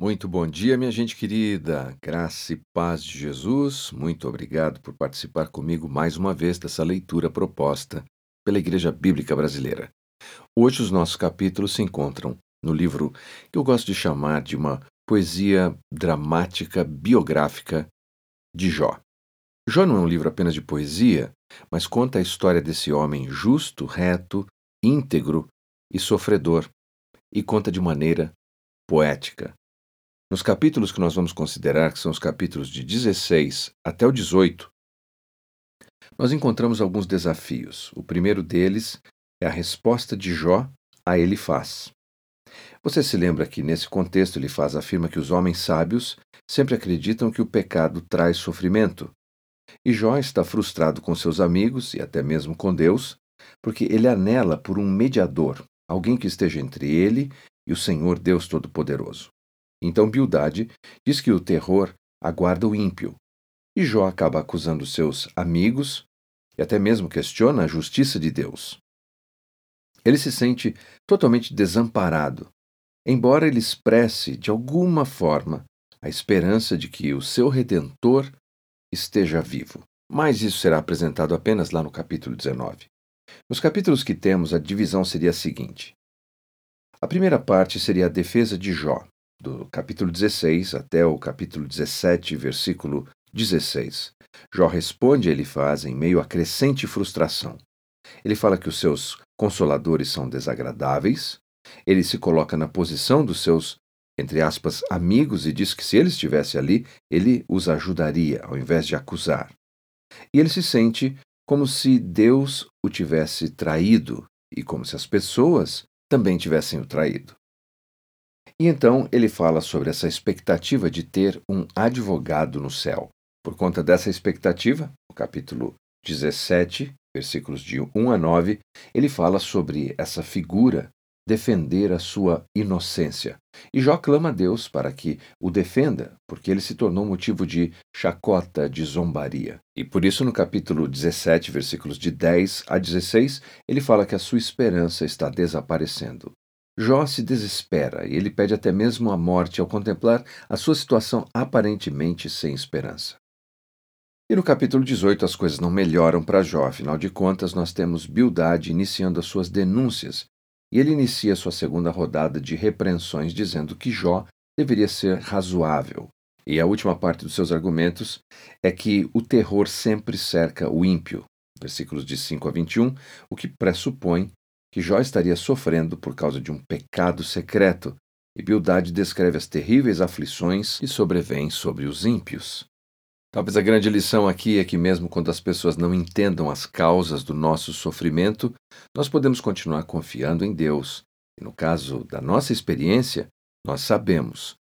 Muito bom dia, minha gente querida. Graça e paz de Jesus. Muito obrigado por participar comigo mais uma vez dessa leitura proposta pela Igreja Bíblica Brasileira. Hoje os nossos capítulos se encontram no livro que eu gosto de chamar de uma poesia dramática biográfica de Jó. Jó não é um livro apenas de poesia, mas conta a história desse homem justo, reto, íntegro e sofredor, e conta de maneira poética. Nos capítulos que nós vamos considerar, que são os capítulos de 16 até o 18, nós encontramos alguns desafios. O primeiro deles é a resposta de Jó a Elifaz. Você se lembra que, nesse contexto, Elifaz afirma que os homens sábios sempre acreditam que o pecado traz sofrimento. E Jó está frustrado com seus amigos e até mesmo com Deus, porque ele anela por um mediador, alguém que esteja entre ele e o Senhor Deus Todo-Poderoso. Então Bildade diz que o terror aguarda o ímpio, e Jó acaba acusando seus amigos e até mesmo questiona a justiça de Deus. Ele se sente totalmente desamparado, embora ele expresse de alguma forma a esperança de que o seu redentor esteja vivo. Mas isso será apresentado apenas lá no capítulo 19. Nos capítulos que temos, a divisão seria a seguinte: a primeira parte seria a defesa de Jó, do capítulo 16 até o capítulo 17, versículo 16. Jó responde a Elifaz em meio a crescente frustração. Ele fala que os seus consoladores são desagradáveis, ele se coloca na posição dos seus, entre aspas, amigos e diz que se ele estivesse ali, ele os ajudaria, ao invés de acusar. E ele se sente como se Deus o tivesse traído e como se as pessoas também tivessem o traído. E então ele fala sobre essa expectativa de ter um advogado no céu. Por conta dessa expectativa, no capítulo 17, versículos de 1 a 9, ele fala sobre essa figura defender a sua inocência. E Jó clama a Deus para que o defenda, porque ele se tornou motivo de chacota, de zombaria. E por isso, no capítulo 17, versículos de 10 a 16, ele fala que a sua esperança está desaparecendo. Jó se desespera e ele pede até mesmo a morte ao contemplar a sua situação aparentemente sem esperança. E no capítulo 18 as coisas não melhoram para Jó, afinal de contas nós temos Bildade iniciando as suas denúncias, e ele inicia sua segunda rodada de repreensões dizendo que Jó deveria ser razoável. E a última parte dos seus argumentos é que o terror sempre cerca o ímpio, versículos de 5 a 21, o que pressupõe que Jó estaria sofrendo por causa de um pecado secreto, e Bildade descreve as terríveis aflições que sobrevêm sobre os ímpios. Talvez a grande lição aqui é que, mesmo quando as pessoas não entendam as causas do nosso sofrimento, nós podemos continuar confiando em Deus. E no caso da nossa experiência, nós sabemos,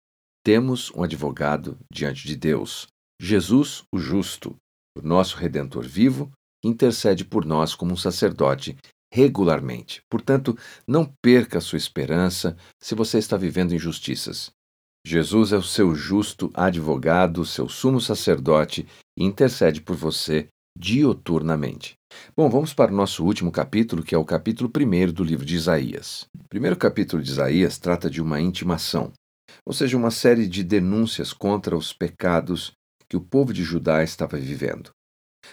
temos um advogado diante de Deus, Jesus, o justo, o nosso redentor vivo, que intercede por nós como um sacerdote regularmente. Portanto, não perca sua esperança se você está vivendo injustiças. Jesus é o seu justo advogado, seu sumo sacerdote e intercede por você dioturnamente. Bom, vamos para o nosso último capítulo, que é o capítulo 1 do livro de Isaías. O primeiro capítulo de Isaías trata de uma intimação, ou seja, uma série de denúncias contra os pecados que o povo de Judá estava vivendo.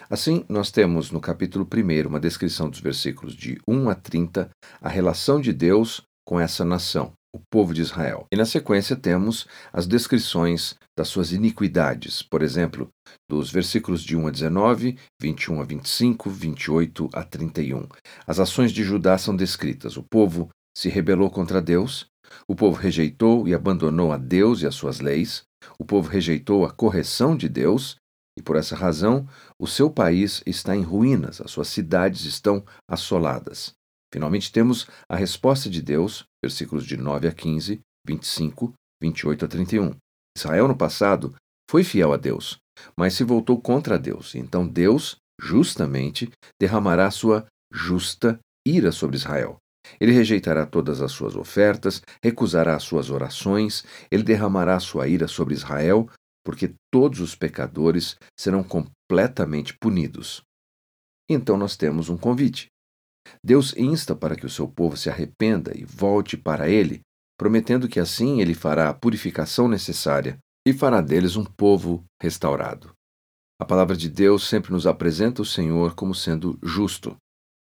Assim, nós temos no capítulo 1 uma descrição dos versículos de 1 a 30, a relação de Deus com essa nação, o povo de Israel. E na sequência temos as descrições das suas iniquidades, por exemplo, dos versículos de 1 a 19, 21 a 25, 28 a 31. As ações de Judá são descritas. O povo se rebelou contra Deus, o povo rejeitou e abandonou a Deus e as suas leis, o povo rejeitou a correção de Deus e por essa razão, o seu país está em ruínas, as suas cidades estão assoladas. Finalmente temos a resposta de Deus, versículos de 9 a 15, 25, 28 a 31. Israel no passado foi fiel a Deus, mas se voltou contra Deus. Então Deus, justamente, derramará sua justa ira sobre Israel. Ele rejeitará todas as suas ofertas, recusará as suas orações, ele derramará sua ira sobre Israel, porque todos os pecadores serão completamente punidos. Então nós temos um convite. Deus insta para que o seu povo se arrependa e volte para ele, prometendo que assim ele fará a purificação necessária e fará deles um povo restaurado. A palavra de Deus sempre nos apresenta o Senhor como sendo justo.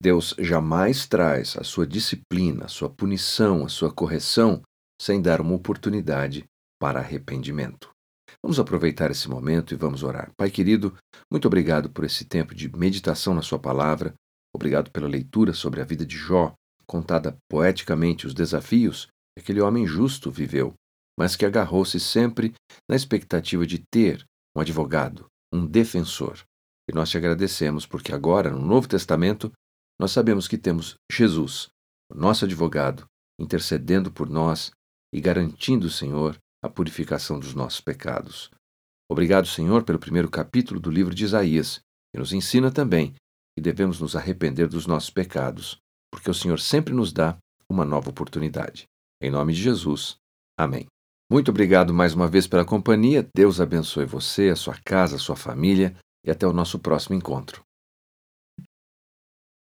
Deus jamais traz a sua disciplina, a sua punição, a sua correção sem dar uma oportunidade para arrependimento. Vamos aproveitar esse momento e vamos orar. Pai querido, muito obrigado por esse tempo de meditação na Sua palavra. Obrigado pela leitura sobre a vida de Jó, contada poeticamente os desafios que aquele homem justo viveu, mas que agarrou-se sempre na expectativa de ter um advogado, um defensor. E nós te agradecemos porque agora, no Novo Testamento, nós sabemos que temos Jesus, o nosso advogado, intercedendo por nós e garantindo, Senhor, a purificação dos nossos pecados. Obrigado, Senhor, pelo primeiro capítulo do livro de Isaías, que nos ensina também que devemos nos arrepender dos nossos pecados, porque o Senhor sempre nos dá uma nova oportunidade. Em nome de Jesus. Amém. Muito obrigado mais uma vez pela companhia. Deus abençoe você, a sua casa, a sua família e até o nosso próximo encontro.